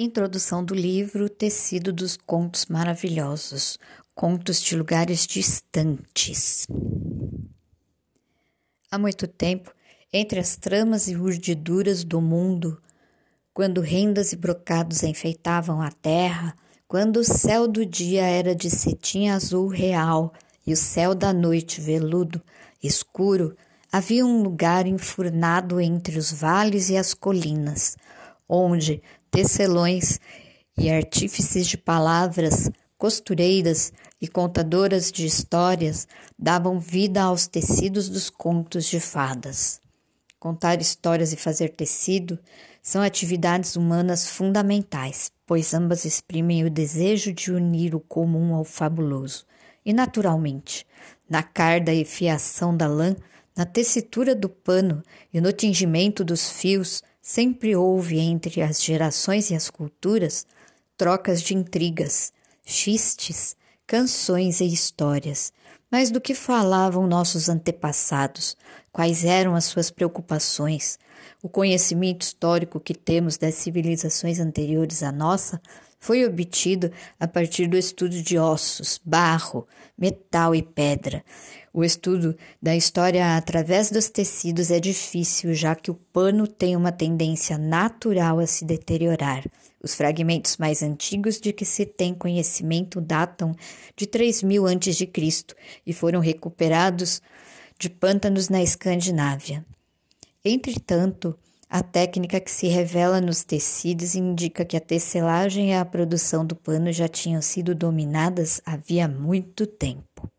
Introdução do livro Tecido dos Contos Maravilhosos Contos de Lugares Distantes. Há muito tempo, entre as tramas e urdiduras do mundo, quando rendas e brocados enfeitavam a terra, quando o céu do dia era de cetim azul real e o céu da noite veludo, escuro, havia um lugar enfurnado entre os vales e as colinas, onde tecelões e artífices de palavras, costureiras e contadoras de histórias davam vida aos tecidos dos contos de fadas. Contar histórias e fazer tecido são atividades humanas fundamentais, pois ambas exprimem o desejo de unir o comum ao fabuloso. E, naturalmente, na carda e fiação da lã, na tessitura do pano e no tingimento dos fios, Sempre houve entre as gerações e as culturas trocas de intrigas, xistes, canções e histórias. Mas do que falavam nossos antepassados? Quais eram as suas preocupações? O conhecimento histórico que temos das civilizações anteriores à nossa foi obtido a partir do estudo de ossos, barro, metal e pedra. O estudo da história através dos tecidos é difícil, já que o pano tem uma tendência natural a se deteriorar. Os fragmentos mais antigos de que se tem conhecimento datam de 3000 a.C. e foram recuperados de pântanos na Escandinávia. Entretanto, a técnica que se revela nos tecidos indica que a tecelagem e a produção do pano já tinham sido dominadas havia muito tempo.